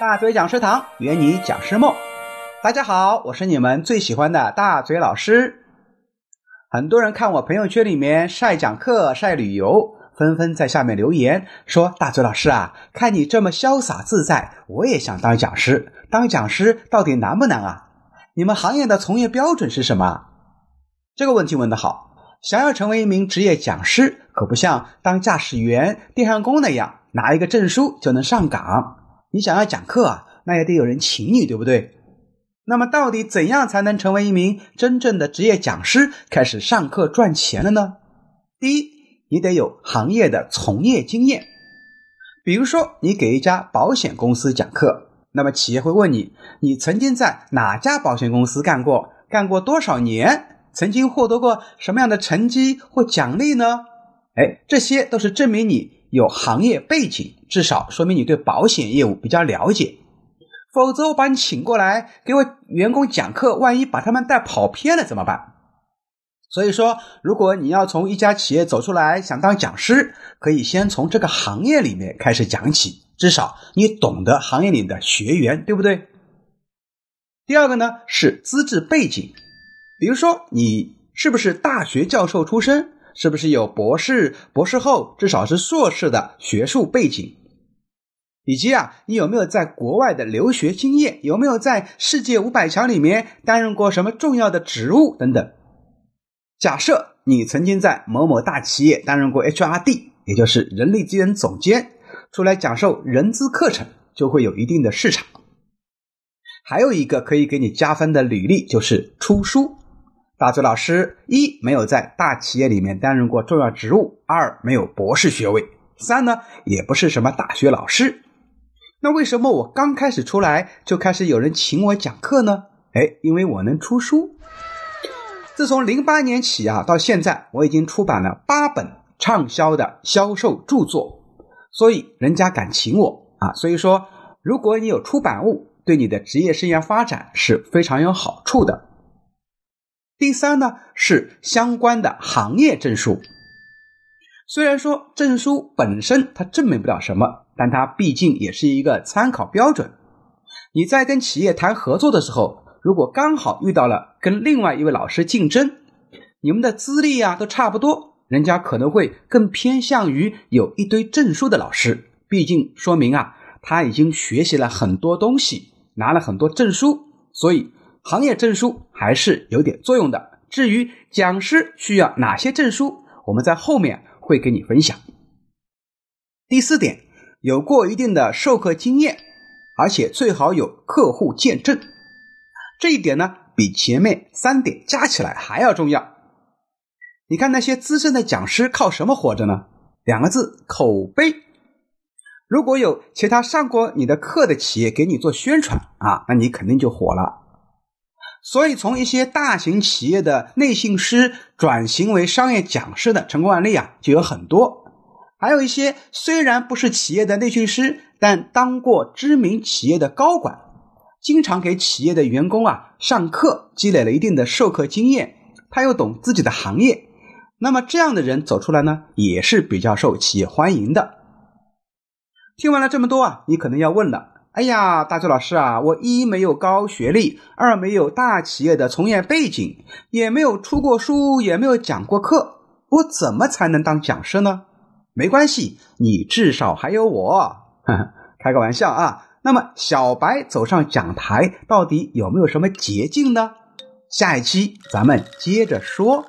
大嘴讲师堂圆你讲师梦，大家好，我是你们最喜欢的大嘴老师。很多人看我朋友圈里面晒讲课、晒旅游，纷纷在下面留言说：“大嘴老师啊，看你这么潇洒自在，我也想当讲师。当讲师到底难不难啊？你们行业的从业标准是什么？”这个问题问得好。想要成为一名职业讲师，可不像当驾驶员、电焊工那样拿一个证书就能上岗。你想要讲课啊，那也得有人请你，对不对？那么，到底怎样才能成为一名真正的职业讲师，开始上课赚钱了呢？第一，你得有行业的从业经验。比如说，你给一家保险公司讲课，那么企业会问你：你曾经在哪家保险公司干过？干过多少年？曾经获得过什么样的成绩或奖励呢？哎，这些都是证明你有行业背景，至少说明你对保险业务比较了解。否则，我把你请过来给我员工讲课，万一把他们带跑偏了怎么办？所以说，如果你要从一家企业走出来，想当讲师，可以先从这个行业里面开始讲起，至少你懂得行业里的学员，对不对？第二个呢是资质背景。比如说，你是不是大学教授出身？是不是有博士、博士后，至少是硕士的学术背景？以及啊，你有没有在国外的留学经验？有没有在世界五百强里面担任过什么重要的职务等等？假设你曾经在某某大企业担任过 HRD，也就是人力资源总监，出来讲授人资课程，就会有一定的市场。还有一个可以给你加分的履历，就是出书。大嘴老师一没有在大企业里面担任过重要职务，二没有博士学位，三呢也不是什么大学老师。那为什么我刚开始出来就开始有人请我讲课呢？哎，因为我能出书。自从零八年起啊，到现在我已经出版了八本畅销的销售著作，所以人家敢请我啊。所以说，如果你有出版物，对你的职业生涯发展是非常有好处的。第三呢是相关的行业证书，虽然说证书本身它证明不了什么，但它毕竟也是一个参考标准。你在跟企业谈合作的时候，如果刚好遇到了跟另外一位老师竞争，你们的资历啊都差不多，人家可能会更偏向于有一堆证书的老师，毕竟说明啊他已经学习了很多东西，拿了很多证书，所以。行业证书还是有点作用的。至于讲师需要哪些证书，我们在后面会给你分享。第四点，有过一定的授课经验，而且最好有客户见证。这一点呢，比前面三点加起来还要重要。你看那些资深的讲师靠什么活着呢？两个字：口碑。如果有其他上过你的课的企业给你做宣传啊，那你肯定就火了。所以，从一些大型企业的内训师转型为商业讲师的成功案例啊，就有很多。还有一些虽然不是企业的内训师，但当过知名企业的高管，经常给企业的员工啊上课，积累了一定的授课经验，他又懂自己的行业。那么这样的人走出来呢，也是比较受企业欢迎的。听完了这么多啊，你可能要问了。哎呀，大周老师啊，我一没有高学历，二没有大企业的从业背景，也没有出过书，也没有讲过课，我怎么才能当讲师呢？没关系，你至少还有我。开个玩笑啊。那么，小白走上讲台，到底有没有什么捷径呢？下一期咱们接着说。